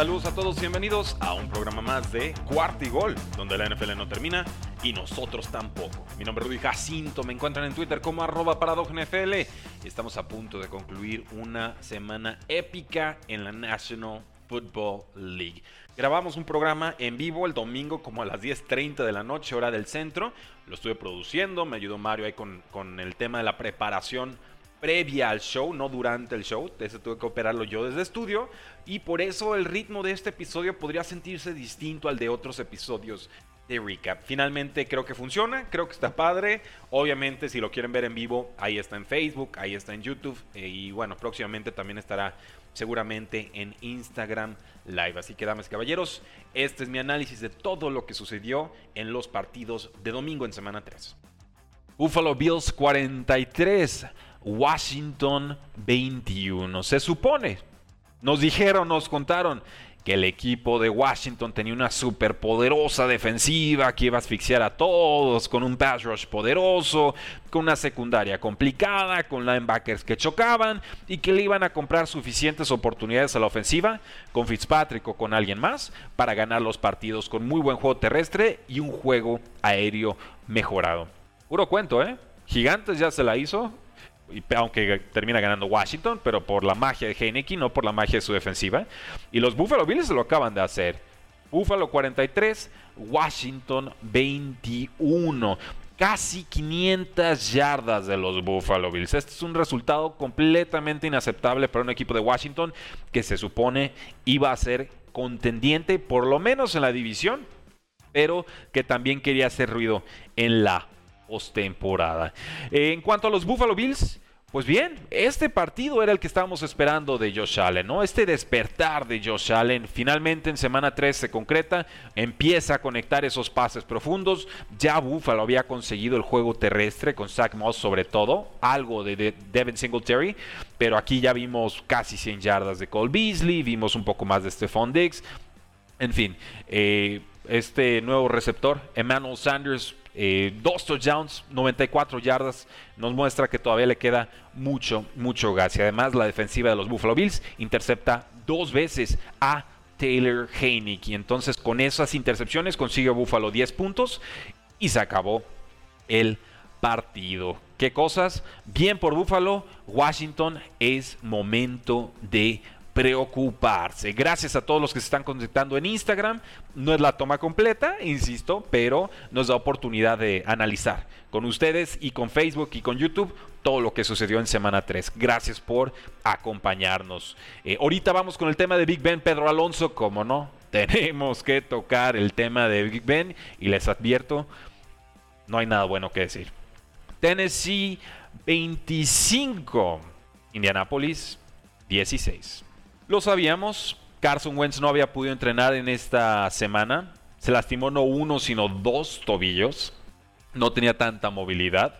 Saludos a todos, bienvenidos a un programa más de Cuarto y Gol, donde la NFL no termina y nosotros tampoco. Mi nombre es Rudy Jacinto, me encuentran en Twitter como arroba NFL. Estamos a punto de concluir una semana épica en la National Football League. Grabamos un programa en vivo el domingo como a las 10.30 de la noche, hora del centro. Lo estuve produciendo, me ayudó Mario ahí con, con el tema de la preparación previa al show, no durante el show. Ese tuve que operarlo yo desde estudio. Y por eso el ritmo de este episodio podría sentirse distinto al de otros episodios de recap. Finalmente creo que funciona, creo que está padre. Obviamente si lo quieren ver en vivo, ahí está en Facebook, ahí está en YouTube. Eh, y bueno, próximamente también estará seguramente en Instagram Live. Así que damas y caballeros, este es mi análisis de todo lo que sucedió en los partidos de domingo en semana 3. Buffalo Bills 43. Washington 21. Se supone, nos dijeron, nos contaron que el equipo de Washington tenía una superpoderosa defensiva que iba a asfixiar a todos con un pass rush poderoso, con una secundaria complicada, con linebackers que chocaban y que le iban a comprar suficientes oportunidades a la ofensiva con Fitzpatrick o con alguien más para ganar los partidos con muy buen juego terrestre y un juego aéreo mejorado. Puro cuento, ¿eh? Gigantes ya se la hizo, aunque termina ganando Washington, pero por la magia de Heineken, no por la magia de su defensiva. Y los Buffalo Bills lo acaban de hacer. Buffalo 43, Washington 21. Casi 500 yardas de los Buffalo Bills. Este es un resultado completamente inaceptable para un equipo de Washington que se supone iba a ser contendiente, por lo menos en la división, pero que también quería hacer ruido en la postemporada. En cuanto a los Buffalo Bills, pues bien, este partido era el que estábamos esperando de Josh Allen, ¿no? Este despertar de Josh Allen finalmente en semana 3 se concreta, empieza a conectar esos pases profundos. Ya Buffalo había conseguido el juego terrestre con Zach Moss sobre todo, algo de, Devin Singletary, pero aquí ya vimos casi 100 yardas de Cole Beasley, vimos un poco más de Stephon Diggs. En fin, eh, este nuevo receptor, Emmanuel Sanders, eh, dos touchdowns, 94 yardas, nos muestra que todavía le queda mucho, mucho gas. Y además la defensiva de los Buffalo Bills intercepta dos veces a Taylor Heineke. Entonces con esas intercepciones consigue Buffalo 10 puntos y se acabó el partido. ¿Qué cosas? Bien por Buffalo, Washington es momento de preocuparse. Gracias a todos los que se están conectando en Instagram. No es la toma completa, insisto, pero nos da oportunidad de analizar con ustedes y con Facebook y con YouTube todo lo que sucedió en semana 3. Gracias por acompañarnos. Eh, ahorita vamos con el tema de Big Ben, Pedro Alonso, como no, tenemos que tocar el tema de Big Ben y les advierto, no hay nada bueno que decir. Tennessee 25, Indianapolis 16. Lo sabíamos, Carson Wentz no había podido entrenar en esta semana. Se lastimó no uno, sino dos tobillos. No tenía tanta movilidad.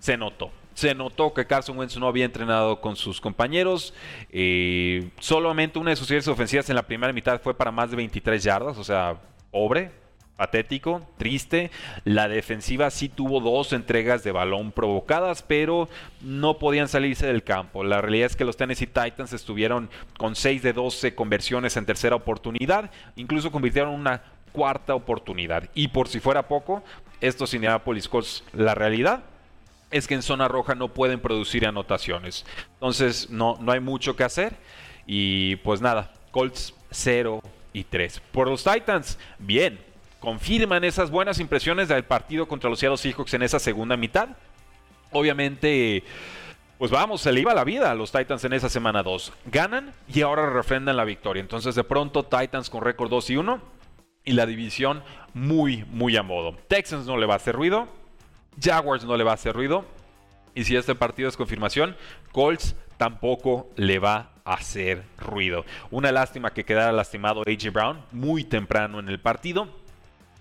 Se notó. Se notó que Carson Wentz no había entrenado con sus compañeros. Eh, solamente una de sus series ofensivas en la primera mitad fue para más de 23 yardas. O sea, pobre patético, triste. La defensiva sí tuvo dos entregas de balón provocadas, pero no podían salirse del campo. La realidad es que los Tennessee Titans estuvieron con 6 de 12 conversiones en tercera oportunidad, incluso convirtieron una cuarta oportunidad. Y por si fuera poco, estos Indianapolis Colts, la realidad es que en zona roja no pueden producir anotaciones. Entonces no, no hay mucho que hacer. Y pues nada, Colts 0 y 3. Por los Titans, bien, confirman esas buenas impresiones del partido contra los Seattle Seahawks en esa segunda mitad. Obviamente, pues vamos, se le iba la vida a los Titans en esa semana 2. Ganan y ahora refrendan la victoria. Entonces, de pronto, Titans con récord 2 y 1 y la división muy, muy a modo. Texans no le va a hacer ruido, Jaguars no le va a hacer ruido, y si este partido es confirmación, Colts tampoco le va a hacer ruido. Una lástima que quedara lastimado AJ Brown muy temprano en el partido.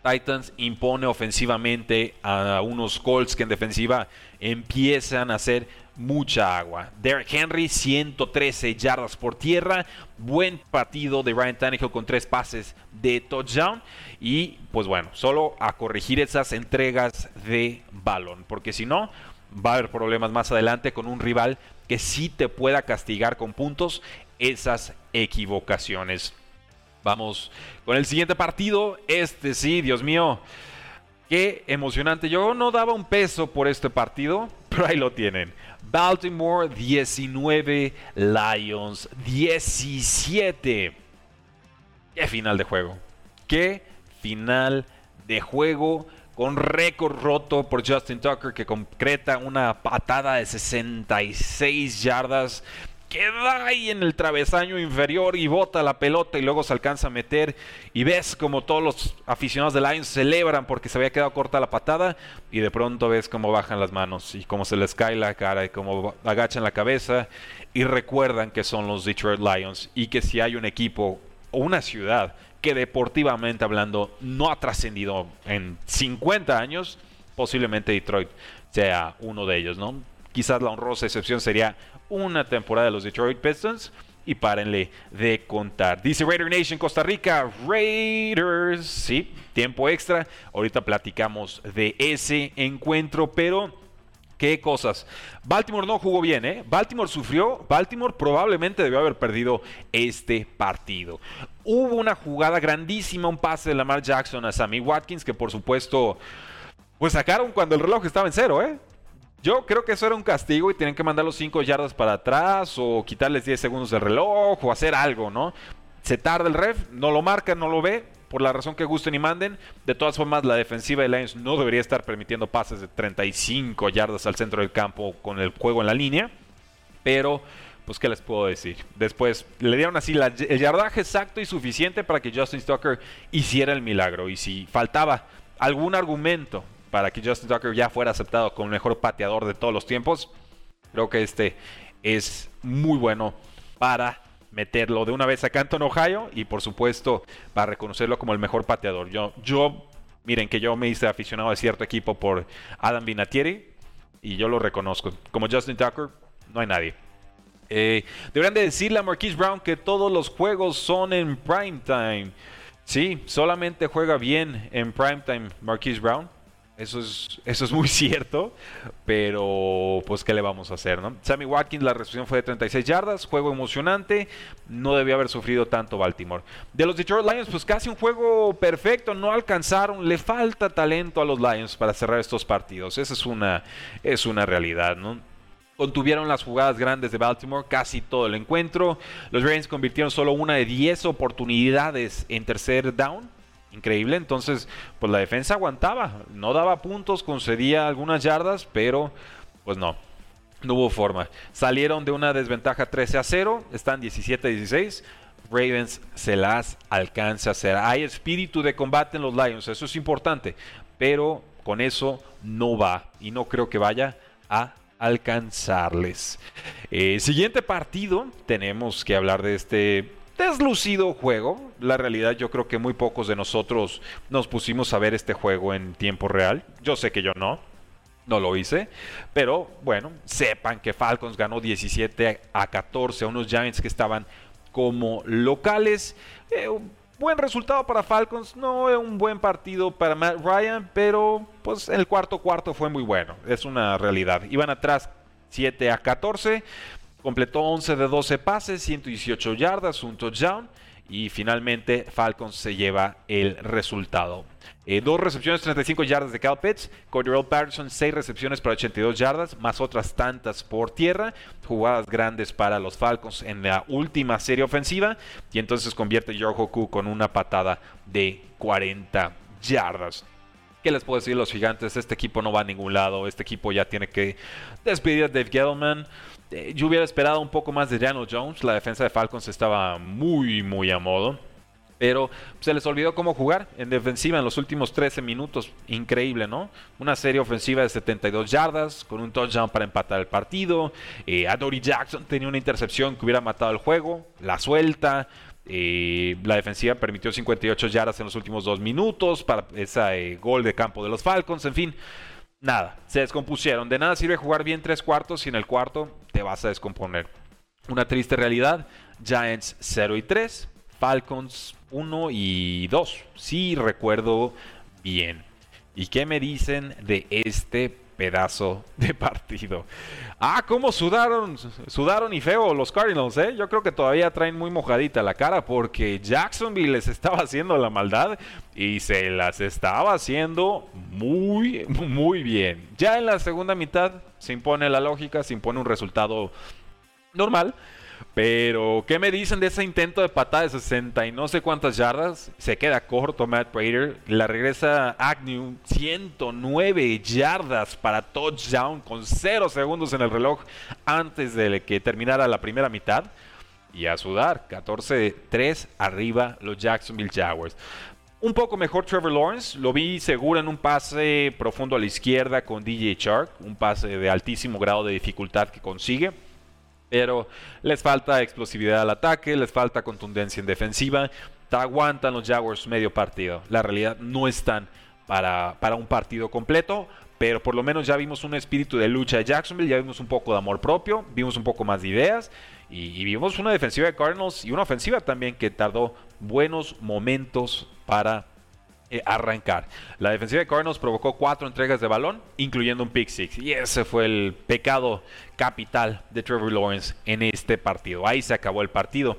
Titans impone ofensivamente a unos Colts que en defensiva empiezan a hacer mucha agua. Derrick Henry, 113 yardas por tierra. Buen partido de Ryan Tannehill con tres pases de touchdown. Y pues bueno, solo a corregir esas entregas de balón. Porque si no, va a haber problemas más adelante con un rival que sí te pueda castigar con puntos esas equivocaciones. Vamos con el siguiente partido. Este sí, Dios mío. Qué emocionante. Yo no daba un peso por este partido, pero ahí lo tienen. Baltimore 19, Lions 17. Qué final de juego. Qué final de juego con récord roto por Justin Tucker que concreta una patada de 66 yardas queda ahí en el travesaño inferior y bota la pelota y luego se alcanza a meter y ves como todos los aficionados de Lions celebran porque se había quedado corta la patada y de pronto ves cómo bajan las manos y cómo se les cae la cara y cómo agachan la cabeza y recuerdan que son los Detroit Lions y que si hay un equipo o una ciudad que deportivamente hablando no ha trascendido en 50 años, posiblemente Detroit sea uno de ellos, ¿no? Quizás la honrosa excepción sería una temporada de los Detroit Pistons. Y párenle de contar. Dice Raider Nation Costa Rica, Raiders. Sí, tiempo extra. Ahorita platicamos de ese encuentro, pero qué cosas. Baltimore no jugó bien, ¿eh? Baltimore sufrió. Baltimore probablemente debió haber perdido este partido. Hubo una jugada grandísima, un pase de Lamar Jackson a Sammy Watkins, que por supuesto, pues sacaron cuando el reloj estaba en cero, ¿eh? Yo creo que eso era un castigo y tienen que mandar los 5 yardas para atrás o quitarles 10 segundos del reloj o hacer algo, ¿no? Se tarda el ref, no lo marca, no lo ve, por la razón que gusten y manden. De todas formas, la defensiva de Lions no debería estar permitiendo pases de 35 yardas al centro del campo con el juego en la línea. Pero, pues, ¿qué les puedo decir? Después le dieron así el yardaje exacto y suficiente para que Justin Tucker hiciera el milagro. Y si faltaba algún argumento para que Justin Tucker ya fuera aceptado como el mejor pateador de todos los tiempos. Creo que este es muy bueno para meterlo de una vez a Canton, Ohio, y por supuesto para reconocerlo como el mejor pateador. Yo, yo, miren que yo me hice aficionado a cierto equipo por Adam Vinatieri y yo lo reconozco. Como Justin Tucker, no hay nadie. Eh, deberían de decirle a Marquise Brown que todos los juegos son en prime time. Sí, solamente juega bien en prime time Marquise Brown. Eso es, eso es muy cierto, pero pues qué le vamos a hacer, ¿no? Sammy Watkins, la recepción fue de 36 yardas, juego emocionante, no debía haber sufrido tanto Baltimore. De los Detroit Lions, pues casi un juego perfecto, no alcanzaron, le falta talento a los Lions para cerrar estos partidos, esa es una, es una realidad, ¿no? Contuvieron las jugadas grandes de Baltimore casi todo el encuentro. Los Ravens convirtieron solo una de 10 oportunidades en tercer down increíble. Entonces, pues la defensa aguantaba, no daba puntos, concedía algunas yardas, pero pues no, no hubo forma. Salieron de una desventaja 13 a 0, están 17 a 16. Ravens se las alcanza a hacer. Hay espíritu de combate en los Lions, eso es importante, pero con eso no va y no creo que vaya a alcanzarles. Eh, siguiente partido, tenemos que hablar de este deslucido juego. La realidad yo creo que muy pocos de nosotros nos pusimos a ver este juego en tiempo real. Yo sé que yo no. No lo hice, pero bueno, sepan que Falcons ganó 17 a 14 a unos Giants que estaban como locales. Eh, buen resultado para Falcons, no es un buen partido para Matt Ryan, pero pues el cuarto cuarto fue muy bueno, es una realidad. Iban atrás 7 a 14, Completó 11 de 12 pases, 118 yardas, un touchdown. Y finalmente Falcons se lleva el resultado. Eh, dos recepciones, 35 yardas de Cal Pitts. Cordero Patterson, 6 recepciones para 82 yardas, más otras tantas por tierra. Jugadas grandes para los Falcons en la última serie ofensiva. Y entonces convierte George Hoku con una patada de 40 yardas. ¿Qué les puedo decir los gigantes? Este equipo no va a ningún lado. Este equipo ya tiene que despedir a Dave Gettleman. Eh, yo hubiera esperado un poco más de Daniel Jones. La defensa de Falcons estaba muy, muy a modo. Pero se les olvidó cómo jugar en defensiva en los últimos 13 minutos. Increíble, ¿no? Una serie ofensiva de 72 yardas con un touchdown para empatar el partido. Eh, Adoree Jackson tenía una intercepción que hubiera matado el juego. La suelta. Eh, la defensiva permitió 58 yardas en los últimos dos minutos para ese eh, gol de campo de los Falcons. En fin, nada, se descompusieron. De nada sirve jugar bien tres cuartos y en el cuarto te vas a descomponer. Una triste realidad. Giants 0 y 3. Falcons 1 y 2. Sí recuerdo bien. ¿Y qué me dicen de este pedazo de partido? Ah, cómo sudaron, sudaron y feo los Cardinals, ¿eh? Yo creo que todavía traen muy mojadita la cara porque Jacksonville les estaba haciendo la maldad y se las estaba haciendo muy, muy bien. Ya en la segunda mitad se impone la lógica, se impone un resultado normal. Pero, ¿qué me dicen de ese intento de patada de 60 y no sé cuántas yardas? Se queda corto Matt Prater. La regresa Agnew. 109 yardas para touchdown con 0 segundos en el reloj antes de que terminara la primera mitad. Y a sudar, 14-3 arriba los Jacksonville Jaguars. Un poco mejor Trevor Lawrence, lo vi seguro en un pase profundo a la izquierda con DJ Shark, un pase de altísimo grado de dificultad que consigue pero les falta explosividad al ataque, les falta contundencia en defensiva. Te aguantan los Jaguars medio partido. La realidad no están para, para un partido completo, pero por lo menos ya vimos un espíritu de lucha de Jacksonville, ya vimos un poco de amor propio, vimos un poco más de ideas y, vimos una defensiva de Cardinals y una ofensiva también que tardó buenos momentos para eh, arrancar. La defensiva de Cardinals provocó cuatro entregas de balón, incluyendo un pick six. Y ese fue el pecado capital de Trevor Lawrence en este partido. Ahí se acabó el partido.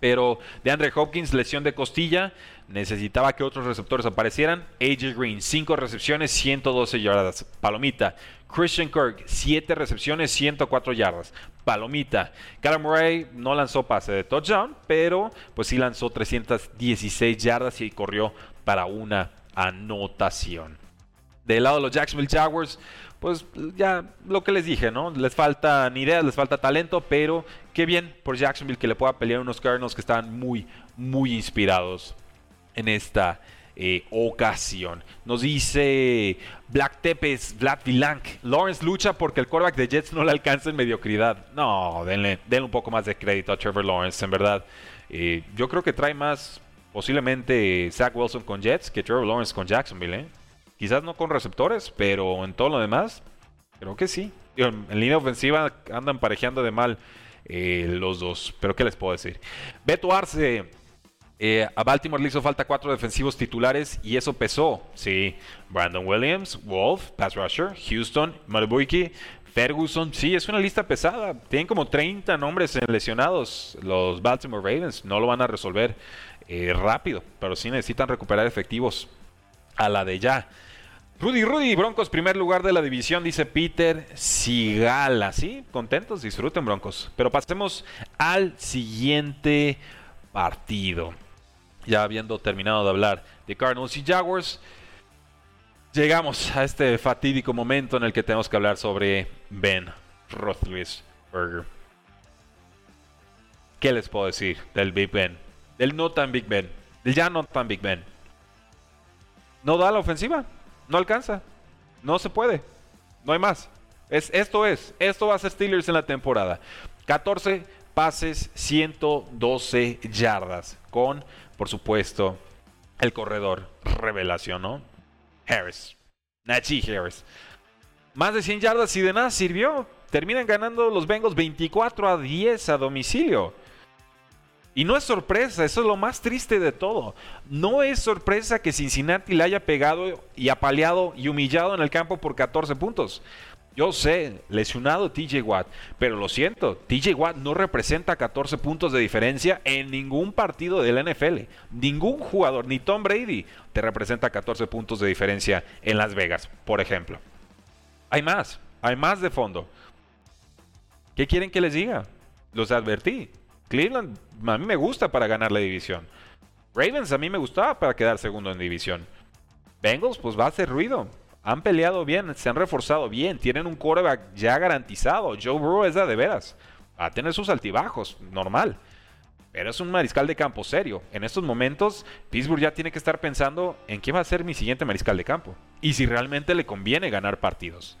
Pero de Andre Hopkins, lesión de costilla, necesitaba que otros receptores aparecieran. AJ Green, 5 recepciones, 112 yardas. Palomita. Christian Kirk, 7 recepciones, 104 yardas. Palomita. Callum Murray no lanzó pase de touchdown, pero pues sí lanzó 316 yardas y corrió para una anotación. Del lado de los Jacksonville Jaguars, pues ya lo que les dije, ¿no? Les falta ni ideas, les falta talento, pero qué bien por Jacksonville que le pueda pelear unos Cardinals que están muy, muy inspirados en esta eh, ocasión. Nos dice Black Tepes, Vlad Vilank. Lawrence lucha porque el quarterback de Jets no le alcanza en mediocridad. No, denle, denle un poco más de crédito a Trevor Lawrence, en verdad. Eh, yo creo que trae más posiblemente Zach Wilson con Jets que Trevor Lawrence con Jacksonville. ¿eh? Quizás no con receptores, pero en todo lo demás, creo que sí. En, línea ofensiva andan parejeando de mal eh, los dos. Pero ¿qué les puedo decir? Beto Arce. Eh, a Baltimore le hizo falta cuatro defensivos titulares y eso pesó. Sí, Brandon Williams, Wolf, Pass Rusher, Houston, Malubuiki, Ferguson. Sí, es una lista pesada. Tienen como 30 nombres lesionados los Baltimore Ravens. No lo van a resolver eh, rápido, pero sí necesitan recuperar efectivos a la de ya. Rudy, Rudy, Broncos, primer lugar de la división, dice Peter Sigala. Sí, contentos, disfruten Broncos. Pero pasemos al siguiente partido. Ya habiendo terminado de hablar de Cardinals y Jaguars, llegamos a este fatídico momento en el que tenemos que hablar sobre Ben Roethlisberger. ¿Qué les puedo decir del Big Ben? del no tan Big Ben, del ya no tan Big Ben. No da la ofensiva, no alcanza, no se puede, no hay más. Es, esto es, esto va a ser Steelers en la temporada. 14 pases, 112 yardas, con, por supuesto, el corredor revelación, ¿no? Harris, Najee Harris. Más de 100 yardas y de nada sirvió. Terminan ganando los Bengals 24 a 10 a domicilio. Y no es sorpresa, eso es lo más triste de todo. No es sorpresa que Cincinnati le haya pegado y apaleado y humillado en el campo por 14 puntos. Yo sé, lesionado TJ Watt, pero lo siento, TJ Watt no representa 14 puntos de diferencia en ningún partido del NFL. Ningún jugador, ni Tom Brady, te representa 14 puntos de diferencia en Las Vegas, por ejemplo. Hay más, hay más de fondo. ¿Qué quieren que les diga? Los advertí. Cleveland a mí me gusta para ganar la división. Ravens a mí me gustaba para quedar segundo en división. Bengals pues va a hacer ruido. Han peleado bien, se han reforzado bien, tienen un quarterback ya garantizado. Joe Burrow es de veras. Va a tener sus altibajos, normal. pero es un mariscal de campo serio. En estos momentos, Pittsburgh ya tiene que estar pensando en quién va a ser mi siguiente mariscal de campo. Y si realmente le conviene ganar partidos.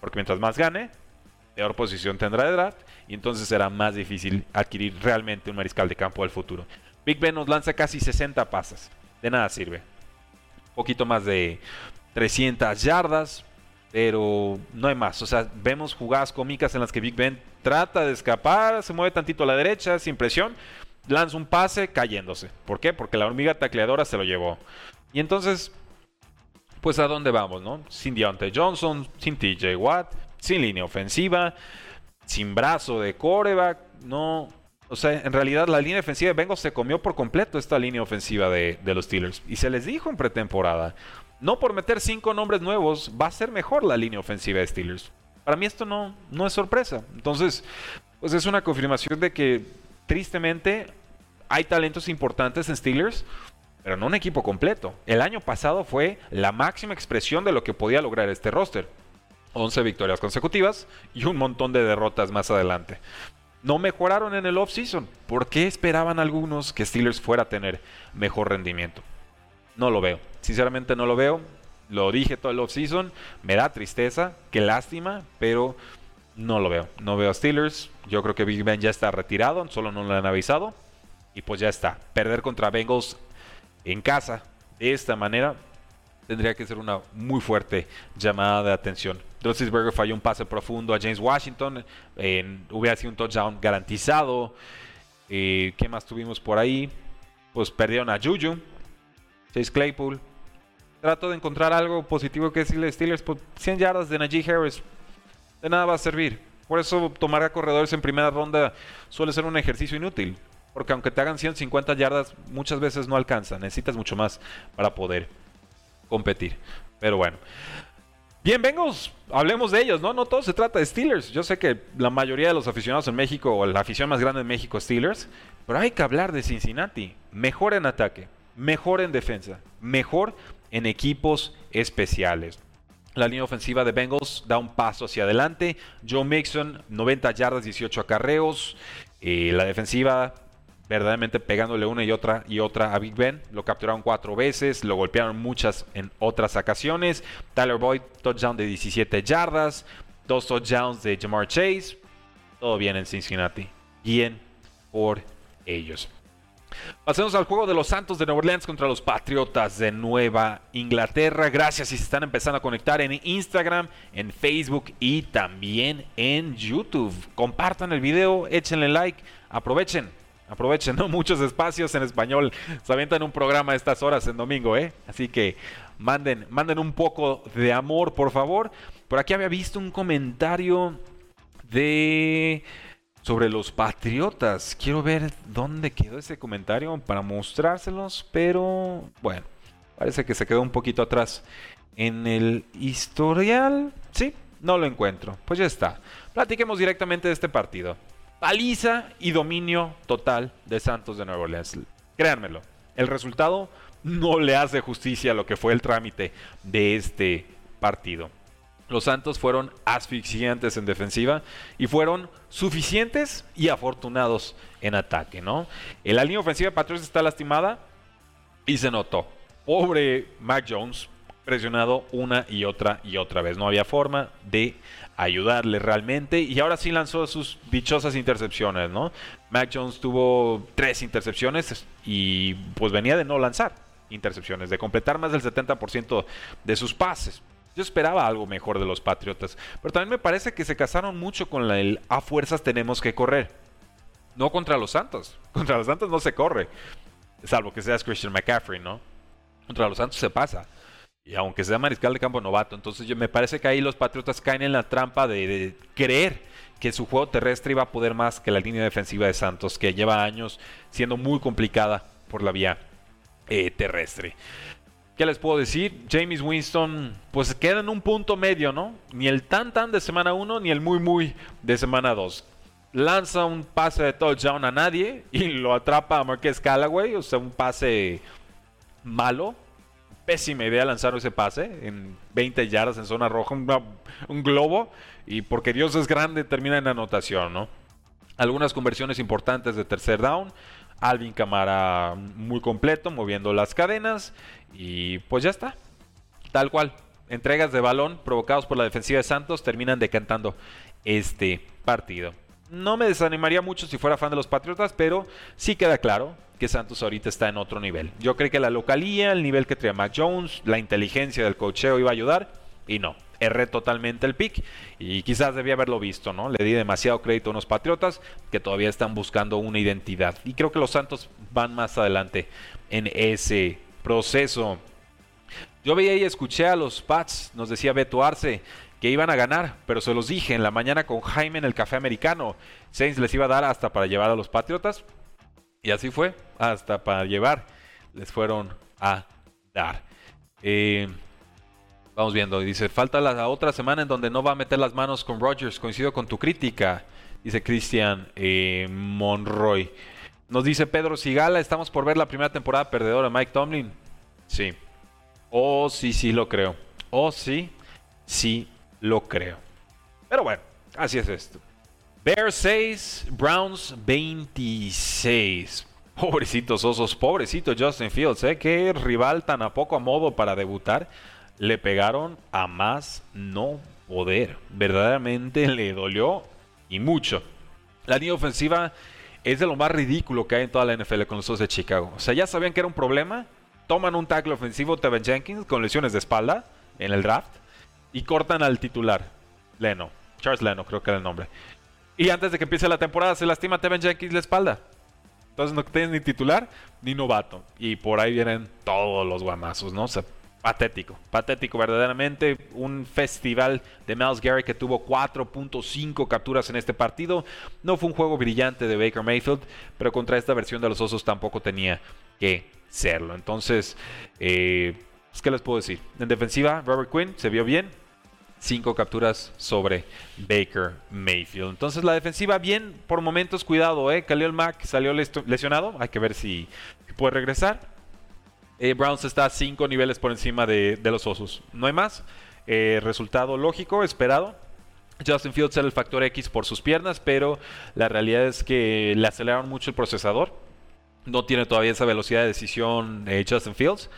Porque mientras más gane, peor posición tendrá de draft. Y entonces será más difícil adquirir realmente un mariscal de campo del futuro. Big Ben nos lanza casi 60 pasas. De nada sirve. Un poquito más de 300 yardas. Pero no hay más. O sea, vemos jugadas cómicas en las que Big Ben trata de escapar, se mueve tantito a la derecha, sin presión, lanza un pase cayéndose. ¿Por qué? Porque la hormiga tacleadora se lo llevó. Y entonces, pues a dónde vamos, ¿no? Sin Deontay Johnson, sin TJ Watt, sin línea ofensiva, sin brazo de coreback, no. O sea, en realidad la línea ofensiva de Bengals se comió por completo esta línea ofensiva de los Steelers. Y se les dijo en pretemporada, no por meter cinco nombres nuevos va a ser mejor la línea ofensiva de Steelers. Para mí esto no, no es sorpresa. Entonces, pues es una confirmación de que tristemente hay talentos importantes en Steelers, pero no un equipo completo. El año pasado fue la máxima expresión de lo que podía lograr este roster. 11 victorias consecutivas y un montón de derrotas más adelante. No mejoraron en el offseason. ¿Por qué esperaban algunos que Steelers fuera a tener mejor rendimiento? No lo veo. Sinceramente no lo veo. Lo dije todo el offseason. Me da tristeza. Qué lástima. Pero no lo veo. No veo a Steelers. Yo creo que Big Ben ya está retirado. Solo no lo han avisado. Y pues ya está. Perder contra Bengals en casa de esta manera tendría que ser una muy fuerte llamada de atención. Roethlisberger falló un pase profundo a James Washington. hubiera sido un touchdown garantizado. Eh, ¿Qué más tuvimos por ahí? Pues perdieron a Juju. Chase Claypool. Trato de encontrar algo positivo que decirle a Steelers. 100 pues, yardas de Najee Harris. De nada va a servir. Por eso tomar a corredores en primera ronda suele ser un ejercicio inútil. Porque aunque te hagan 150 yardas, muchas veces no alcanza. Necesitas mucho más para poder competir. Pero bueno. Bien, Bengals, hablemos de ellos, ¿no? No todo se trata de Steelers. Yo sé que la mayoría de los aficionados en México, o la afición más grande en México, Steelers, pero hay que hablar de Cincinnati. Mejor en ataque, mejor en defensa, mejor en equipos especiales. La línea ofensiva de Bengals da un paso hacia adelante. Joe Mixon, 90 yardas, 18 acarreos. Eh, la defensiva verdaderamente pegándole una y otra y otra a Big Ben. Lo capturaron cuatro veces, lo golpearon muchas en otras ocasiones. Tyler Boyd, touchdown de 17 yardas, dos touchdowns de Jamar Chase. Todo bien en Cincinnati. Bien por ellos. Pasemos al juego de los Santos de Nueva Orleans contra los Patriotas de Nueva Inglaterra. Gracias si se están empezando a conectar en Instagram, en Facebook y también en YouTube. Compartan el video, échenle like, aprovechen Aprovechen, ¿no? Muchos espacios en español. Se avientan un programa a estas horas en domingo, ¿eh? Así que manden, manden un poco de amor, por favor. Por aquí había visto un comentario de sobre los patriotas. Quiero ver dónde quedó ese comentario para mostrárselos, pero bueno, parece que se quedó un poquito atrás en el historial. Sí, no lo encuentro. Pues ya está. Platiquemos directamente de este partido paliza y dominio total de Santos de Nueva Orleans. Créanmelo, el resultado no le hace justicia a lo que fue el trámite de este partido. Los Santos fueron asfixiantes en defensiva y fueron suficientes y afortunados en ataque, ¿no? La línea ofensiva de está lastimada y se notó. Pobre Mac Jones, presionado una y otra y otra vez. No había forma de ayudarle realmente. Y ahora sí lanzó sus dichosas intercepciones, ¿no? Mac Jones tuvo tres intercepciones y pues venía de no lanzar intercepciones, de completar más del 70% de sus pases. Yo esperaba algo mejor de los Patriotas, pero también me parece que se casaron mucho con el a fuerzas tenemos que correr. No contra los Santos. Contra los Santos no se corre. Salvo que seas Christian McCaffrey, ¿no? Contra los Santos se pasa. Y aunque sea mariscal de campo novato, entonces yo, me parece que ahí los Patriotas caen en la trampa de, creer que su juego terrestre iba a poder más que la línea defensiva de Santos, que lleva años siendo muy complicada por la vía eh, terrestre. ¿Qué les puedo decir? James Winston, pues queda en un punto medio, ¿no? Ni el tan tan de semana 1, ni el muy muy de semana 2. Lanza un pase de touchdown a nadie y lo atrapa a Marquez Callaway, o sea, un pase malo, pésima idea lanzar ese pase en 20 yardas en zona roja, un, globo, y porque Dios es grande termina en anotación, ¿no? Algunas conversiones importantes de tercer down, Alvin Camara muy completo, moviendo las cadenas. Y pues ya está. Tal cual. Entregas de balón provocados por la defensiva de Santos terminan decantando este partido. No me desanimaría mucho si fuera fan de los Patriotas, pero sí queda claro que Santos ahorita está en otro nivel. Yo creo que la localía, el nivel que traía Mac Jones, la inteligencia del cocheo iba a ayudar y no. Erré totalmente el pick y quizás debía haberlo visto, ¿no? Le di demasiado crédito a unos Patriotas que todavía están buscando una identidad. Y creo que los Santos van más adelante en ese proceso. Yo veía y escuché a los Pats, nos decía Beto Arce, que iban a ganar, pero se los dije en la mañana con Jaime en el café americano. Saints les iba a dar hasta para llevar a los Patriotas. Y así fue, hasta para llevar les fueron a dar. Eh, vamos viendo, dice, falta la otra semana en donde no va a meter las manos con Rogers, coincido con tu crítica, dice Christian eh, Monroy. Nos dice Pedro Sigala, estamos por ver la primera temporada perdedora de Mike Tomlin. Sí. Oh, sí, sí lo creo. Oh, sí, sí lo creo. Pero bueno, así es esto. Bears 6, Browns 26. Pobrecitos osos, pobrecito Justin Fields, ¿eh? Qué rival tan a poco a modo para debutar. Le pegaron a más no poder. Verdaderamente le dolió y mucho. La línea ofensiva es de lo más ridículo que hay en toda la NFL con los osos de Chicago. O sea, ya sabían que era un problema. Toman un tackle ofensivo, Tevin Jenkins, con lesiones de espalda en el draft. Y cortan al titular, Leno. Charles Leno, creo que era el nombre. Y antes de que empiece la temporada se lastima Tevin Jenkins la espalda. Entonces no tienes ni titular ni novato. Y por ahí vienen todos los guamazos, ¿no? O sea, patético, patético verdaderamente. Un festival de Miles Garrett que tuvo 4.5 capturas en este partido. No fue un juego brillante de Baker Mayfield, pero contra esta versión de los Osos tampoco tenía que serlo. Entonces, eh, pues, ¿qué les puedo decir? En defensiva, Robert Quinn se vio bien, cinco capturas sobre Baker Mayfield. Entonces la defensiva bien, por momentos cuidado, ¿eh? Khalil Mack salió lesionado, hay que ver si puede regresar. Eh, Browns está a cinco niveles por encima de, los Osos. No hay más. Eh, resultado lógico, esperado. Justin Fields era el factor X por sus piernas, pero la realidad es que le aceleraron mucho el procesador. No tiene todavía esa velocidad de decisión eh, Justin Fields.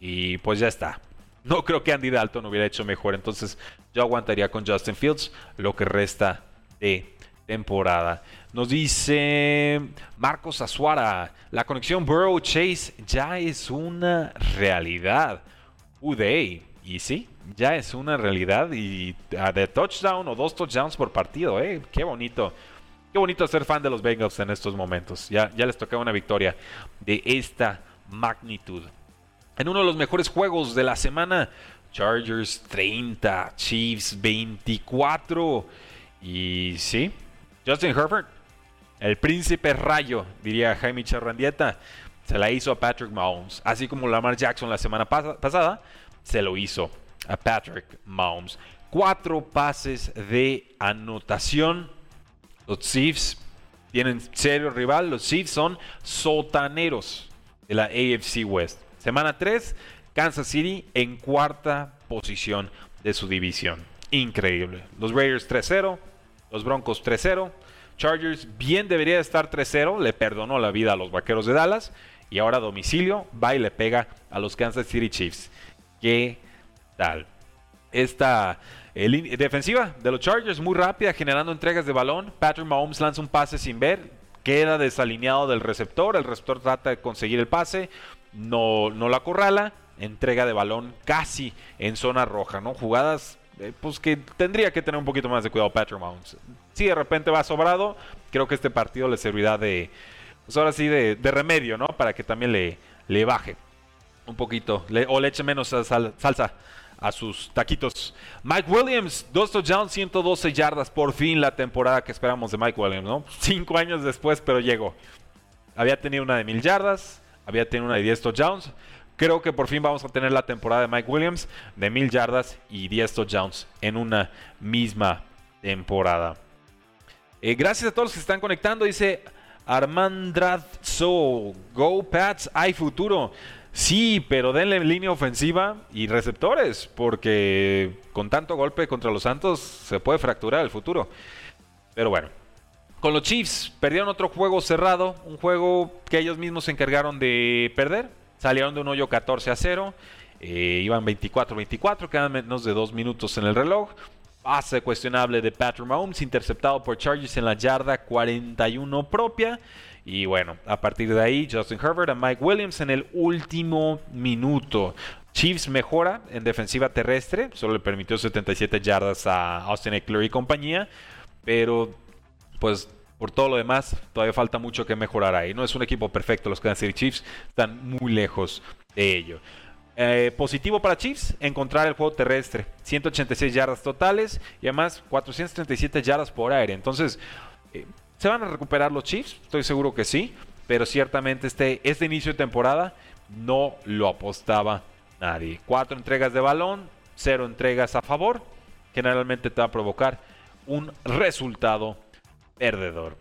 Y pues ya está. No creo que Andy Dalton hubiera hecho mejor. Entonces yo aguantaría con Justin Fields lo que resta de temporada. Nos dice Marcos Azuara, la conexión Burrow Chase ya es una realidad. Uday. Y sí, ya es una realidad. Y de touchdown o dos touchdowns por partido, ¿eh? Qué bonito. Qué bonito ser fan de los Bengals en estos momentos. Ya, ya les tocaba una victoria de esta magnitud en uno de los mejores juegos de la semana. Chargers 30, Chiefs 24. Y sí, Justin Herbert, el príncipe rayo, diría Jaime Charrandieta, se la hizo a Patrick Mahomes. Así como Lamar Jackson la semana pasada, se lo hizo a Patrick Mahomes. Cuatro pases de anotación. Los Chiefs tienen serio rival. Los Chiefs son sotaneros de la AFC West. Semana 3, Kansas City en cuarta posición de su división. Increíble. Los Raiders 3-0, los Broncos 3-0. Chargers bien debería estar 3-0, le perdonó la vida a los Vaqueros de Dallas y ahora a domicilio va y le pega a los Kansas City Chiefs. ¿Qué tal? Esta defensiva de los Chargers muy rápida, generando entregas de balón. Patrick Mahomes lanza un pase sin ver, queda desalineado del receptor, el receptor trata de conseguir el pase, no, no la acorrala, entrega de balón casi en zona roja, ¿no? Jugadas eh, pues que tendría que tener un poquito más de cuidado Patrick Mahomes. Si de repente va sobrado, creo que este partido le servirá de, pues ahora sí, de, remedio, ¿no? Para que también le, le baje un poquito, o le eche menos salsa a sus taquitos. Mike Williams, dos touchdowns, 112 yardas, por fin la temporada que esperamos de Mike Williams, ¿no? Cinco años después, pero llegó. Había tenido una de mil yardas, había tenido una de 10 touchdowns. Creo que por fin vamos a tener la temporada de Mike Williams de mil yardas y 10 touchdowns en una misma temporada. Eh, gracias a todos los que se están conectando. Dice So Go Pats, hay futuro. Sí, pero denle línea ofensiva y receptores, porque con tanto golpe contra los Santos se puede fracturar el futuro. Pero bueno, con los Chiefs. Perdieron otro juego cerrado, un juego que ellos mismos se encargaron de perder. Salieron de un hoyo 14 a 0. Eh, iban 24-24, quedan menos de dos minutos en el reloj. Pase cuestionable de Patrick Mahomes, interceptado por Chargers en la yarda 41 propia. Y bueno, a partir de ahí, Justin Herbert a Mike Williams en el último minuto. Chiefs mejora en defensiva terrestre, solo le permitió 77 yardas a Austin Eckler y compañía, pero pues por todo lo demás todavía falta mucho que mejorar ahí. No es un equipo perfecto los Kansas City Chiefs, están muy lejos de ello. Eh, positivo para Chiefs, encontrar el juego terrestre. 186 yardas totales y además 437 yardas por aire. Entonces, eh, ¿se van a recuperar los Chiefs? Estoy seguro que sí. Pero ciertamente este, este inicio de temporada no lo apostaba nadie. Cuatro entregas de balón, cero entregas a favor. Generalmente te va a provocar un resultado perdedor.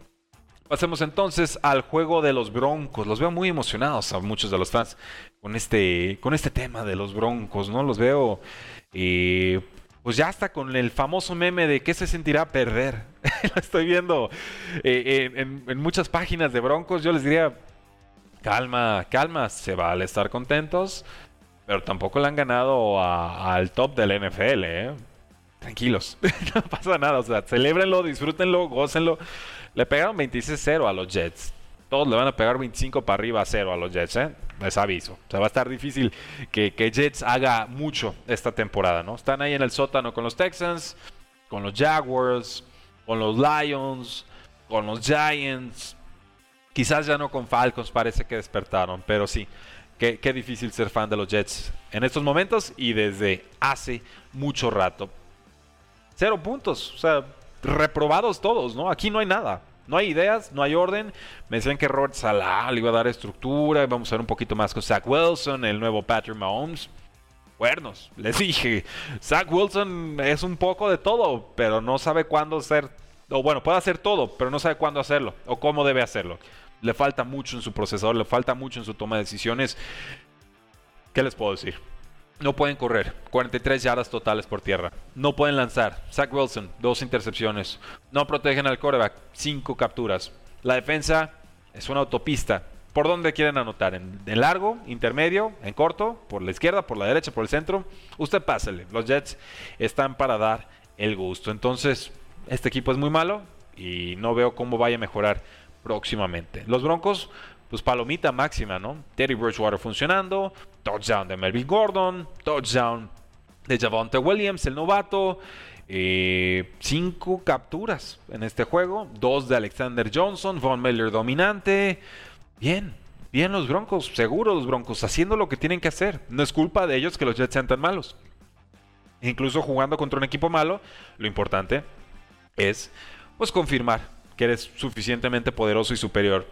Pasemos entonces al juego de los Broncos. Los veo muy emocionados a muchos de los fans con este, con este tema de los Broncos, ¿no? Los veo, eh, pues ya hasta con el famoso meme de qué se sentirá perder. Lo estoy viendo eh, en, muchas páginas de Broncos. Yo les diría, calma, calma, se vale estar contentos, pero tampoco le han ganado al top del NFL, ¿eh? Tranquilos, no pasa nada, o sea, celébrenlo, disfrútenlo, gócenlo. Le pegaron 26-0 a los Jets. Todos le van a pegar 25 para arriba a 0 a los Jets, ¿eh? Les aviso. O sea, va a estar difícil que, Jets haga mucho esta temporada, ¿no? Están ahí en el sótano con los Texans, con los Jaguars, con los Lions, con los Giants. Quizás ya no con Falcons, parece que despertaron, pero sí. Qué, qué difícil ser fan de los Jets en estos momentos y desde hace mucho rato. Cero puntos. O sea, reprobados todos, ¿no? Aquí no hay nada. No hay ideas, no hay orden. Me decían que Robert Salah le iba a dar estructura. Vamos a ver un poquito más con Zach Wilson, el nuevo Patrick Mahomes. Cuernos, les dije. Zach Wilson es un poco de todo, pero no sabe cuándo hacer. O bueno, puede hacer todo, pero no sabe cuándo hacerlo o cómo debe hacerlo. Le falta mucho en su procesador, le falta mucho en su toma de decisiones. ¿Qué les puedo decir? No pueden correr, 43 yardas totales por tierra. No pueden lanzar. Zach Wilson, dos intercepciones. No protegen al quarterback, cinco capturas. La defensa es una autopista. ¿Por dónde quieren anotar? ¿En, largo, intermedio, en corto? ¿Por la izquierda, por la derecha, por el centro? Usted pásele. Los Jets están para dar el gusto. Entonces, este equipo es muy malo y no veo cómo vaya a mejorar próximamente. Los Broncos pues palomita máxima, ¿no? Terry Bridgewater funcionando, touchdown de Melvin Gordon, touchdown de Javonte Williams, el novato. Eh, cinco capturas en este juego, dos de Alexander Johnson, Von Miller dominante. Bien, bien los Broncos, seguro los Broncos, haciendo lo que tienen que hacer. No es culpa de ellos que los Jets sean tan malos. Incluso jugando contra un equipo malo, lo importante es pues confirmar que eres suficientemente poderoso y superior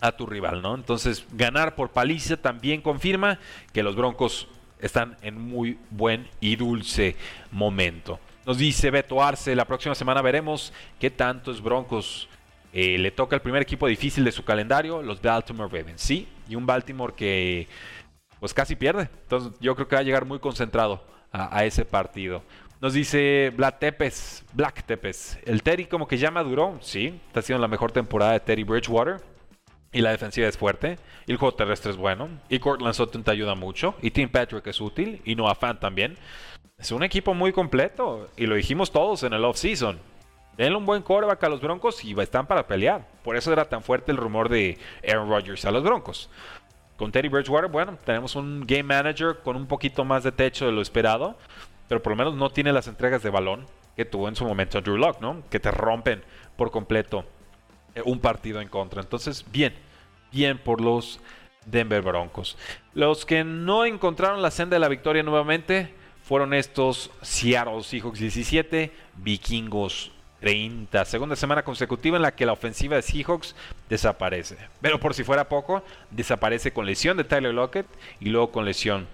a tu rival, ¿no? Entonces, ganar por paliza también confirma que los Broncos están en muy buen y dulce momento. Nos dice Beto Arce, la próxima semana veremos qué tantos Broncos eh, le toca el primer equipo difícil de su calendario, los Baltimore Ravens, sí, y un Baltimore que pues casi pierde. Entonces, yo creo que va a llegar muy concentrado a, ese partido. Nos dice Black Tepes, Black Tepes, el Terry como que ya maduró, sí, está siendo la mejor temporada de Terry Bridgewater. Y la defensiva es fuerte. Y el juego terrestre es bueno. Y Cortland Sutton te ayuda mucho. Y Tim Patrick es útil. Y Noah Fan también. Es un equipo muy completo. Y lo dijimos todos en el off-season. Denle un buen coreback a los Broncos y están para pelear. Por eso era tan fuerte el rumor de Aaron Rodgers a los Broncos. Con Teddy Bridgewater, bueno, tenemos un game manager con un poquito más de techo de lo esperado. Pero por lo menos no tiene las entregas de balón que tuvo en su momento Drew Locke, ¿no? Que te rompen por completo un partido en contra. Entonces, bien, bien por los Denver Broncos. Los que no encontraron la senda de la victoria nuevamente fueron estos Seattle Seahawks 17, Vikingos 30. Segunda semana consecutiva en la que la ofensiva de Seahawks desaparece. Pero por si fuera poco, desaparece con lesión de Tyler Lockett y luego con lesión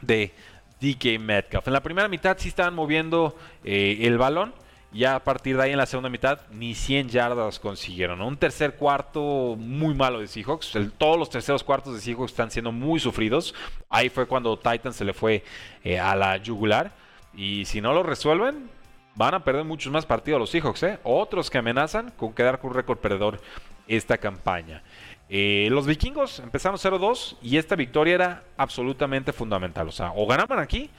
de DK Metcalf. En la primera mitad sí estaban moviendo eh, el balón ya a partir de ahí en la segunda mitad ni 100 yardas consiguieron. Un tercer cuarto muy malo de Seahawks. todos los terceros cuartos de Seahawks están siendo muy sufridos. Ahí fue cuando Titan se le fue eh, a la yugular. Y si no lo resuelven, van a perder muchos más partidos los Seahawks, ¿eh? Otros que amenazan con quedar con un récord perdedor esta campaña. Eh, los vikingos empezaron 0-2 y esta victoria era absolutamente fundamental. O sea, o ganaban aquí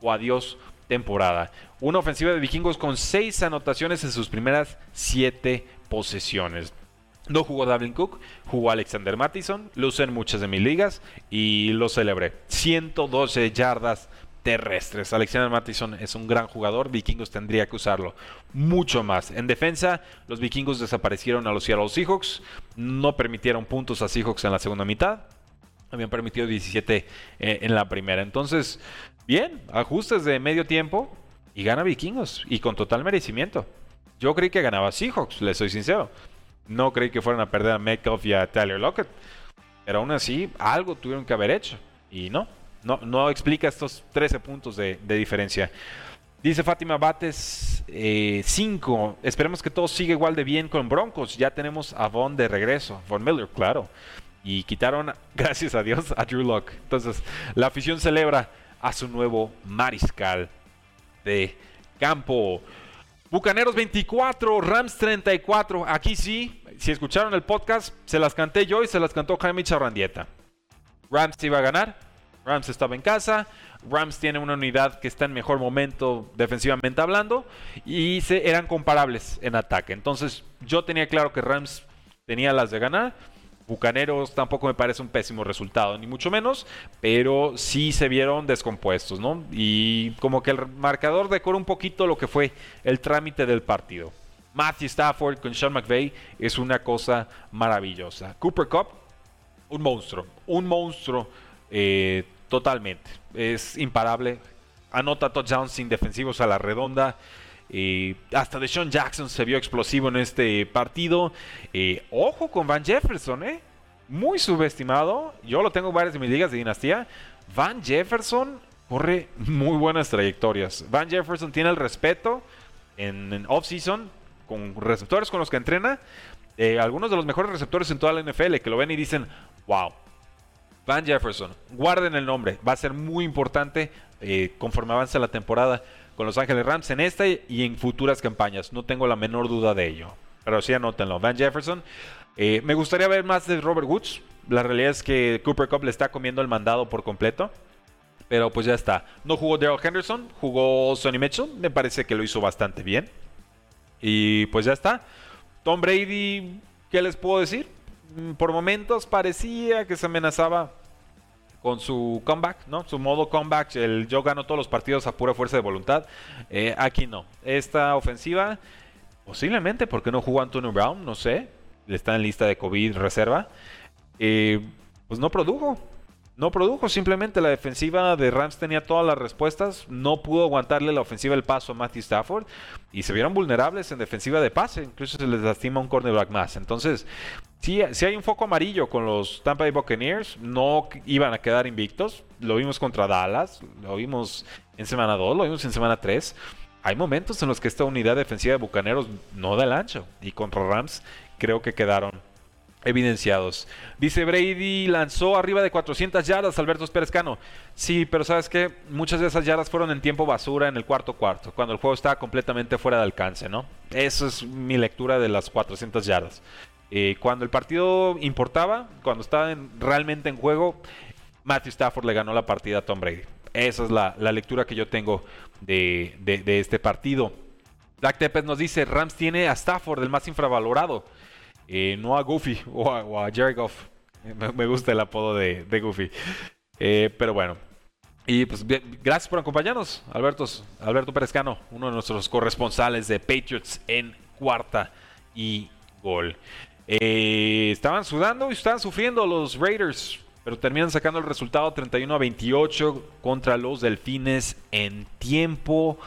o adiós temporada. Una ofensiva de vikingos con 6 anotaciones en sus primeras 7 posesiones. No jugó Dublin Cook, jugó Alexander Mattison, lo usé en muchas de mis ligas y lo celebré. 112 yardas terrestres. Alexander Mattison es un gran jugador, Vikingos tendría que usarlo mucho más. En defensa, los Vikingos desaparecieron a los Seattle Seahawks, no permitieron puntos a Seahawks en la segunda mitad, habían permitido 17 eh, en la primera. Entonces, bien, ajustes de medio tiempo y gana Vikingos y con total merecimiento. Yo creí que ganaba Seahawks, les soy sincero. No creí que fueran a perder a Metcalf y a Tyler Lockett. Pero aún así, algo tuvieron que haber hecho. Y no, no, no explica estos 13 puntos de, diferencia. Dice Fátima Bates 5. Eh, Esperemos que todo siga igual de bien con Broncos. Ya tenemos a Von de regreso. Von Miller, claro. Y quitaron, gracias a Dios, a Drew Locke. Entonces, la afición celebra a su nuevo mariscal de campo. Bucaneros 24, Rams 34. Aquí sí, si escucharon el podcast, se las canté yo y se las cantó Jaime Charrandieta. Rams iba a ganar, Rams estaba en casa. Rams tiene una unidad que está en mejor momento defensivamente hablando y se, eran comparables en ataque. Entonces yo tenía claro que Rams tenía las de ganar. Bucaneros tampoco me parece un pésimo resultado, ni mucho menos, pero sí se vieron descompuestos, ¿no? Y como que el marcador decora un poquito lo que fue el trámite del partido. Matthew Stafford con Sean McVay es una cosa maravillosa. Cooper Cup, un monstruo, un monstruo. Eh, Totalmente. Es imparable. Anota touchdowns sin defensivos a la redonda. Eh, hasta Deshaun Jackson se vio explosivo en este partido. Eh, ojo con Van Jefferson, ¿eh? Muy subestimado. Yo lo tengo en varias de mis ligas de dinastía. Van Jefferson corre muy buenas trayectorias. Van Jefferson tiene el respeto en, en off-season con receptores con los que entrena. Eh, algunos de los mejores receptores en toda la NFL que lo ven y dicen, wow, Van Jefferson, guarden el nombre, va a ser muy importante conforme avance la temporada con Los Ángeles Rams en esta y en futuras campañas, no tengo la menor duda de ello. Pero sí anótenlo, Van Jefferson. Eh, me gustaría ver más de Robert Woods. La realidad es que Cooper Cup le está comiendo el mandado por completo. Pero pues ya está. No jugó Daryl Henderson, jugó Sonny Mitchell. Me parece que lo hizo bastante bien. Y pues ya está. Tom Brady, ¿qué les puedo decir? Mm, por momentos parecía que se amenazaba con su comeback, ¿no? Su modo comeback, el yo gano todos los partidos a pura fuerza de voluntad. Eh, aquí no. Esta ofensiva, posiblemente porque no jugó Antonio Brown, no sé. Está en lista de COVID reserva. Eh, pues no produjo no produjo. Simplemente la defensiva de Rams tenía todas las respuestas. No pudo aguantarle la ofensiva el paso a Matthew Stafford. Y se vieron vulnerables en defensiva de pase. Incluso se les lastima un cornerback más. Entonces, si hay un foco amarillo con los Tampa Bay Buccaneers. No iban a quedar invictos. Lo vimos contra Dallas. Lo vimos en semana 2. Lo vimos en semana 3. Hay momentos en los que esta unidad defensiva de Bucaneros no da el ancho. Y contra Rams creo que quedaron evidenciados. Dice Brady lanzó arriba de 400 yardas Alberto Perezcano. Sí, pero sabes que muchas de esas yardas fueron en tiempo basura en el cuarto cuarto, cuando el juego estaba completamente fuera de alcance, ¿no? Esa es mi lectura de las 400 yardas. Eh, cuando el partido importaba, cuando estaba realmente en juego, Matthew Stafford le ganó la partida a Tom Brady. Esa es la, lectura que yo tengo de, este partido. Black Tepes nos dice, Rams tiene a Stafford, el más infravalorado. Eh, no a Goofy o a, Jerry Goff. Me, gusta el apodo de, Goofy. Eh, pero bueno. Y pues gracias por acompañarnos, Alberto, Alberto Perezcano, uno de nuestros corresponsales de Patriots en cuarta y gol. Eh, estaban sudando y estaban sufriendo los Raiders, pero terminan sacando el resultado 31 a 28 contra los Delfines en tiempo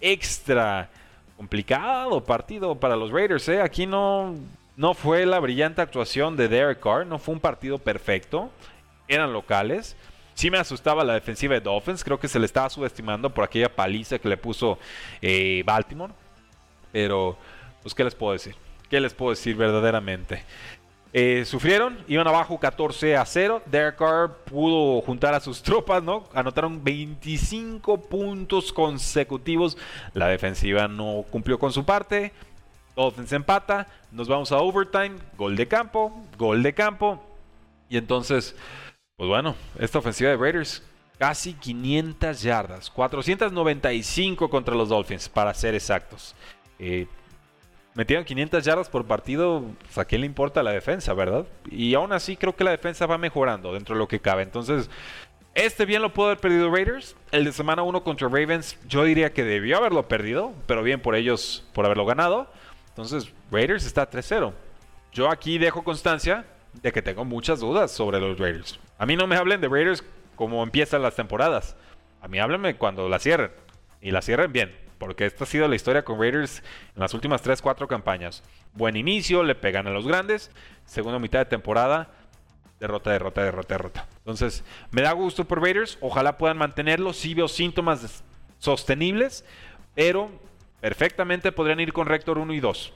extra. Complicado partido para los Raiders, ¿eh? Aquí no, no fue la brillante actuación de Derek Carr, no fue un partido perfecto. Eran locales. Sí me asustaba la defensiva de Dolphins, creo que se le estaba subestimando por aquella paliza que le puso eh, Baltimore. Pero, pues, ¿qué les puedo decir? ¿Qué les puedo decir verdaderamente? Eh, sufrieron, iban abajo 14 a 0. Derek Carr pudo juntar a sus tropas, ¿no? Anotaron 25 puntos consecutivos. La defensiva no cumplió con su parte. Dolphins empata. Nos vamos a overtime. Gol de campo, gol de campo. Y entonces, pues bueno, esta ofensiva de Raiders casi 500 yardas, 495 contra los Dolphins, para ser exactos. Eh, metieron 500 yardas por partido, pues, a quién le importa la defensa, ¿verdad? Y aún así creo que la defensa va mejorando dentro de lo que cabe. Entonces, este bien lo pudo haber perdido Raiders. El de semana 1 contra Ravens, yo diría que debió haberlo perdido, pero bien por ellos por haberlo ganado. Entonces, Raiders está 3-0. Yo aquí dejo constancia de que tengo muchas dudas sobre los Raiders. A mí no me hablen de Raiders como empiezan las temporadas. A mí háblenme cuando la cierren. Y la cierren bien. Porque esta ha sido la historia con Raiders en las últimas 3-4 campañas. Buen inicio, le pegan a los grandes. Segunda mitad de temporada, derrota, derrota, derrota, derrota. Entonces, me da gusto por Raiders. Ojalá puedan mantenerlo. Sí veo síntomas sostenibles. Pero perfectamente podrían ir con Rector 1 y 2.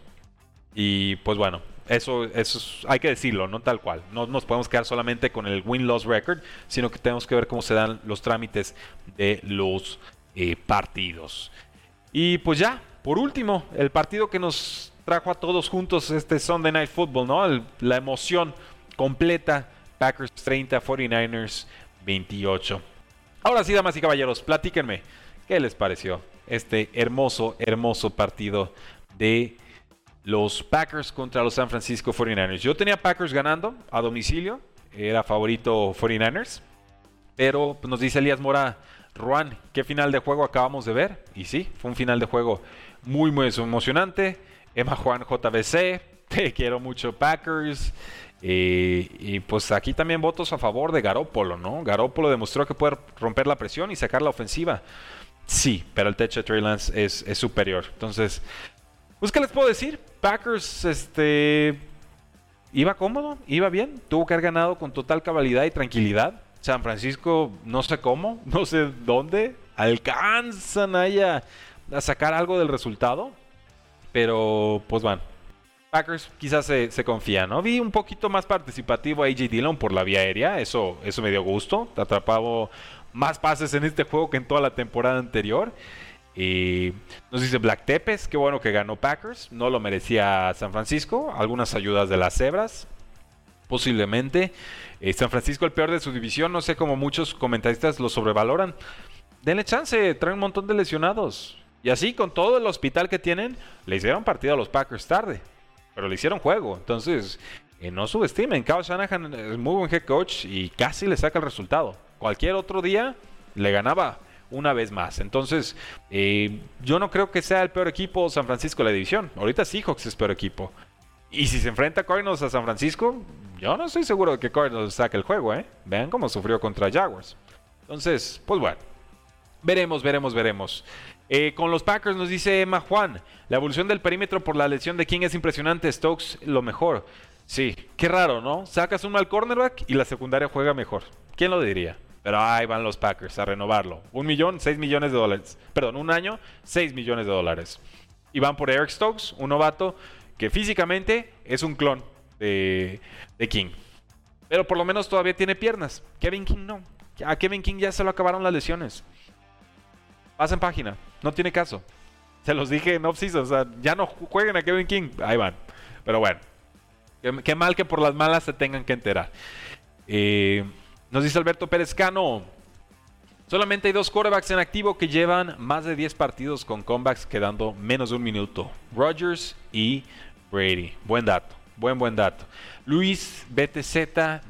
Y pues bueno, eso, eso hay que decirlo, no tal cual. No nos podemos quedar solamente con el win-loss record, sino que tenemos que ver cómo se dan los trámites de los eh, partidos. Y pues ya, por último, el partido que nos trajo a todos juntos este Sunday Night Football, ¿no? la emoción completa. Packers 30, 49ers 28. Ahora sí, damas y caballeros, platíquenme, ¿qué les pareció este hermoso, hermoso partido de los Packers contra los San Francisco 49ers. Yo tenía Packers ganando a domicilio, era favorito 49ers, pero pues, nos dice Elías Mora, Juan, ¿qué final de juego acabamos de ver? Y sí, fue un final de juego muy, muy emocionante. Emma Juan JBC, te quiero mucho Packers. Eh, y pues aquí también votos a favor de Garópolo, ¿no? Garópolo demostró que puede romper la presión y sacar la ofensiva. Sí, pero el techo de Trey Lance es, es superior. Entonces, pues, ¿qué les puedo decir? Packers, este. Iba cómodo, iba bien. Tuvo que haber ganado con total cabalidad y tranquilidad. San Francisco, no sé cómo, no sé dónde. Alcanzan ahí a, sacar algo del resultado. Pero, pues bueno. Packers quizás se, se, confía, ¿no? Vi un poquito más participativo a AJ Dillon por la vía aérea. Eso, eso me dio gusto. Atrapado más pases en este juego que en toda la temporada anterior. Y nos dice Black Tepes, qué bueno que ganó Packers, no lo merecía San Francisco, algunas ayudas de las cebras, posiblemente. Eh, San Francisco el peor de su división, no sé cómo muchos comentaristas lo sobrevaloran. Denle chance, traen un montón de lesionados. Y así, con todo el hospital que tienen, le hicieron partido a los Packers tarde, pero le hicieron juego. Entonces, eh, no subestimen, Kyle Shanahan es muy buen head coach y casi le saca el resultado. Cualquier otro día le ganaba una vez más. Entonces, eh, yo no creo que sea el peor equipo San Francisco de la división. Ahorita Seahawks es peor equipo. Y si se enfrenta Cardinals a San Francisco, yo no estoy seguro de que Cardinals saque el juego, ¿eh? Vean cómo sufrió contra Jaguars. Entonces, pues bueno. Veremos, veremos, veremos. Eh, con los Packers nos dice Emma Juan, la evolución del perímetro por la lesión de King es impresionante, Stokes lo mejor. Sí, qué raro, ¿no? Sacas un mal cornerback y la secundaria juega mejor. ¿Quién lo diría? Pero ahí van los Packers a renovarlo. Un millón, seis millones de dólares. Perdón, un año, seis millones de dólares. Y van por Eric Stokes, un novato que físicamente es un clon de, King. Pero por lo menos todavía tiene piernas. Kevin King no. A Kevin King ya se lo acabaron las lesiones. Pasen página. No tiene caso. Se los dije en off O sea, ya no jueguen a Kevin King. Ahí van. Pero bueno. Qué, mal que por las malas se tengan que enterar. Eh, nos dice Alberto Pérez Cano. Solamente hay dos quarterbacks en activo que llevan más de 10 partidos con comebacks quedando menos de un minuto. Rogers y Brady. Buen dato. Buen, buen dato. Luis BTZ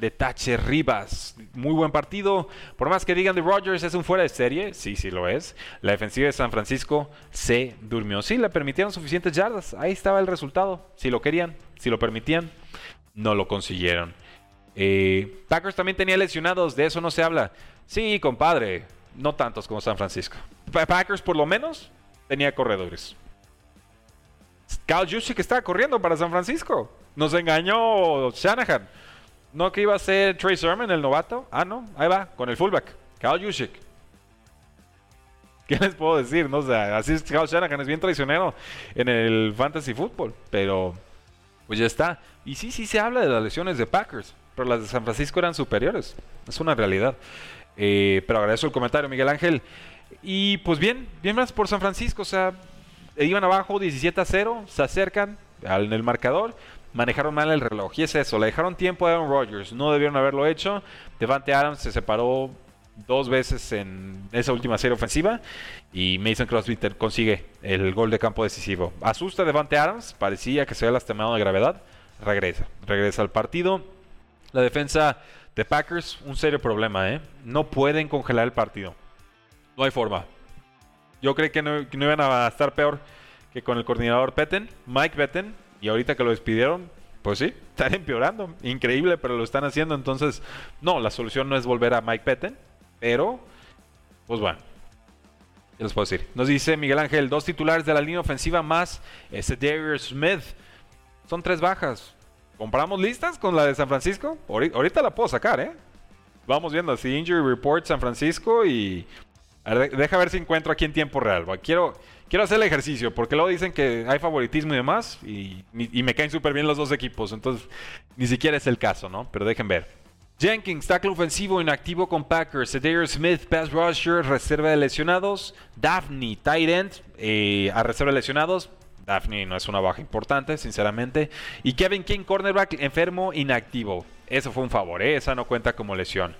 de Tache Rivas. Muy buen partido. Por más que digan de Rogers es un fuera de serie. Sí, sí lo es. La defensiva de San Francisco se durmió. Sí, le permitieron suficientes yardas. Ahí estaba el resultado. Si lo querían, si lo permitían, no lo consiguieron. Eh, Packers también tenía lesionados, de eso no se habla. Sí, compadre, no tantos como San Francisco. Packers por lo menos tenía corredores. Kyle Juszczyk estaba corriendo para San Francisco. Nos engañó Shanahan. ¿No que iba a ser Trey Sermon el novato? Ah, no, ahí va, con el fullback. Kyle Juszczyk. ¿Qué les puedo decir? No, o sea, así es Kyle Shanahan, es bien traicionero en el fantasy football. Pero Pues ya está. Y sí, sí se habla de las lesiones de Packers, pero las de San Francisco eran superiores. Es una realidad. Eh, pero agradezco el comentario, Miguel Ángel. Y pues bien, bien más por San Francisco. O sea, iban abajo 17 a 0, se acercan en el marcador, manejaron mal el reloj. Y es eso, le dejaron tiempo a Aaron Rodgers. No debieron haberlo hecho. Devante Adams se separó dos veces en esa última serie ofensiva y Mason Crosby consigue el gol de campo decisivo. Asusta Devante Adams, parecía que se había lastimado de gravedad, regresa, regresa al partido. La defensa de Packers, un serio problema, ¿eh? No pueden congelar el partido. No hay forma. Yo creo que no, iban a estar peor que con el coordinador Petten, Mike Petten, y ahorita que lo despidieron, pues sí, están empeorando. Increíble, pero lo están haciendo. Entonces, no, la solución no es volver a Mike Petten pero, pues bueno. ¿Qué les puedo decir? Nos dice Miguel Ángel, dos titulares de la línea ofensiva más ese Darius Smith. Son tres bajas. ¿Compramos listas con la de San Francisco? Ahorita la puedo sacar, ¿eh? Vamos viendo así, Injury Report San Francisco y... deja ver si encuentro aquí en tiempo real. Quiero, quiero hacer el ejercicio porque luego dicen que hay favoritismo y demás y, me caen súper bien los dos equipos. Entonces, ni siquiera es el caso, ¿no? Pero dejen ver. Jenkins, tackle ofensivo inactivo con Packers. Cedar Smith, pass rusher, reserva de lesionados. Daphne, tight end, eh, a reserva de lesionados. Daphne no es una baja importante, sinceramente. Y Kevin King, cornerback, enfermo, inactivo. Eso fue un favor, ¿eh? esa no cuenta como lesión.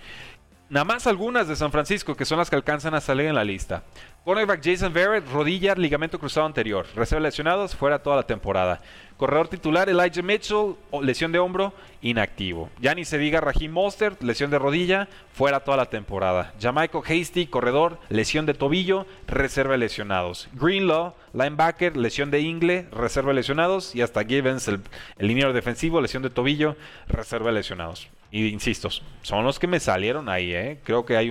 Nada más algunas de San Francisco, que son las que alcanzan a salir en la lista. Cornerback Jason Verrett, rodilla, ligamento cruzado anterior. Reserva lesionados, fuera toda la temporada. Corredor titular Elijah Mitchell, lesión de hombro, inactivo. Ya ni se diga Raheem Mostert, lesión de rodilla, fuera toda la temporada. Jamaico Hasty, corredor, lesión de tobillo, reserva lesionados. Greenlaw, linebacker, lesión de ingle, reserva lesionados. Y hasta Givens, el, el liniero defensivo, lesión de tobillo, reserva lesionados. Y insisto, son los que me salieron ahí, ¿eh? Creo que hay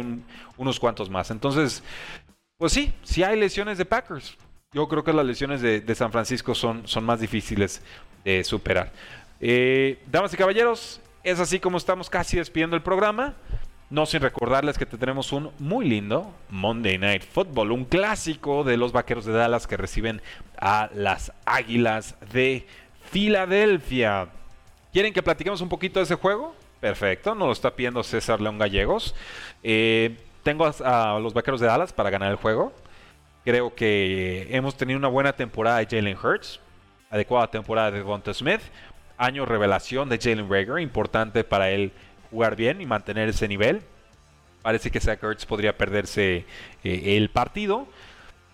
unos cuantos más. Entonces, pues sí, sí hay lesiones de Packers. Yo creo que las lesiones de, San Francisco son, son, más difíciles de superar. Eh, damas y caballeros, es así como estamos casi despidiendo el programa. No sin recordarles que tenemos un muy lindo Monday Night Football, un clásico de los Vaqueros de Dallas que reciben a las Águilas de Filadelfia. ¿Quieren que platiquemos un poquito de ese juego? Perfecto, nos lo está pidiendo César León Gallegos. Eh, tengo a, los Vaqueros de Dallas para ganar el juego. Creo que hemos tenido una buena temporada de Jalen Hurts, adecuada temporada de Devonta Smith, año revelación de Jalen Rager, importante para él jugar bien y mantener ese nivel. Parece que Zach Hurts podría perderse eh, el partido.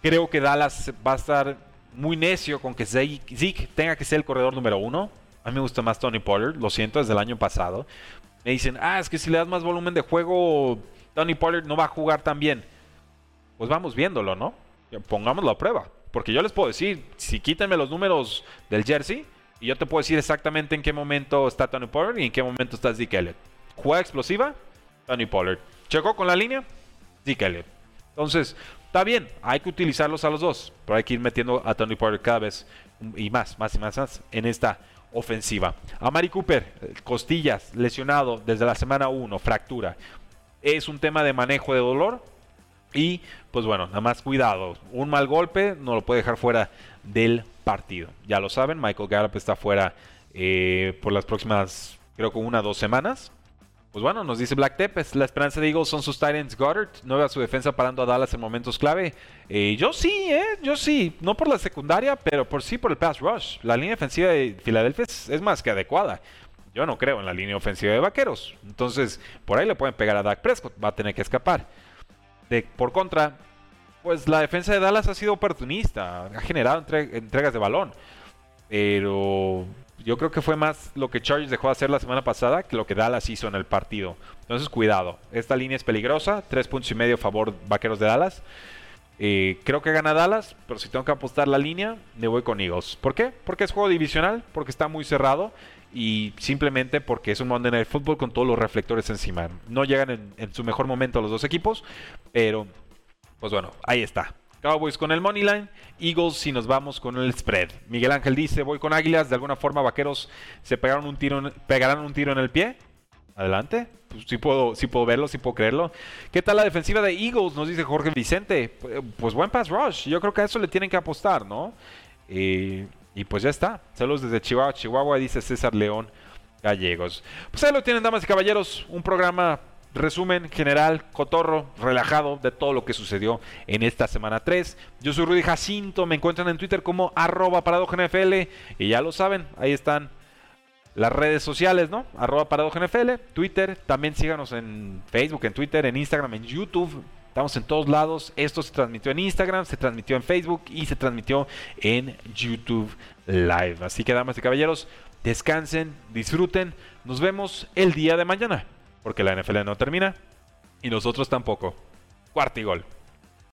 Creo que Dallas va a estar muy necio con que Zeke tenga que ser el corredor número uno. A mí me gusta más Tony Pollard, lo siento, desde el año pasado. Me dicen, ah, es que si le das más volumen de juego, Tony Pollard no va a jugar tan bien. Pues vamos viéndolo, ¿no? Pongámoslo a prueba. Porque yo les puedo decir, si quítenme los números del jersey, y yo te puedo decir exactamente en qué momento está Tony Pollard y en qué momento está Zeke Elliott. Juega explosiva, Tony Pollard. Checó con la línea, Zeke Elliott. Entonces, está bien, hay que utilizarlos a los dos, pero hay que ir metiendo a Tony Pollard cada vez y más, más y más, más en esta ofensiva. A Mari Cooper, costillas, lesionado desde la semana 1, fractura. Es un tema de manejo de dolor. Y pues bueno, nada más cuidado. Un mal golpe no lo puede dejar fuera del partido. Ya lo saben, Michael Gallup está fuera eh, por las próximas, creo que una o dos semanas. Pues bueno, nos dice Black Tepes, la esperanza de Eagles son sus Titans Goddard, no veo a su defensa parando a Dallas en momentos clave. Eh, yo sí, ¿eh? Yo sí, no por la secundaria, pero por sí por el pass rush. La línea ofensiva de Filadelfia es, más que adecuada. Yo no creo en la línea ofensiva de Vaqueros. Entonces, por ahí le pueden pegar a Dak Prescott, va a tener que escapar. De, por contra, pues la defensa de Dallas ha sido oportunista, ha generado entregas de balón. Pero yo creo que fue más lo que Chargers dejó de hacer la semana pasada que lo que Dallas hizo en el partido. Entonces, cuidado. Esta línea es peligrosa. Tres puntos y medio a favor Vaqueros de Dallas. Eh, creo que gana Dallas, pero si tengo que apostar la línea, me voy con Eagles. ¿Por qué? Porque es juego divisional, porque está muy cerrado y simplemente porque es un Monday Night Football con todos los reflectores encima. No llegan en, en su mejor momento los dos equipos, pero pues bueno, ahí está. Cowboys con el money line, Eagles si nos vamos con el spread. Miguel Ángel dice, voy con Águilas, de alguna forma Vaqueros se pegaron un tiro, pegarán un tiro en el pie. Adelante, pues, sí puedo, puedo verlo, sí puedo creerlo. ¿Qué tal la defensiva de Eagles? Nos dice Jorge Vicente. Pues buen pass rush, yo creo que a eso le tienen que apostar, ¿no? Eh, Y pues ya está. Saludos desde Chihuahua, Chihuahua, dice César León Gallegos. Pues ahí lo tienen, damas y caballeros. Un programa resumen general, cotorro, relajado de todo lo que sucedió en esta semana 3. Yo soy Rudy Jacinto, me encuentran en Twitter como arroba NFL y ya lo saben, ahí están las redes sociales, ¿no? Arroba NFL, Twitter, también síganos en Facebook, en Twitter, en Instagram, en YouTube. Estamos en todos lados. Esto se transmitió en Instagram, se transmitió en Facebook y se transmitió en YouTube Live. Así que, damas y caballeros, descansen, disfruten. Nos vemos el día de mañana porque la NFL no termina y nosotros tampoco. Cuarto y gol.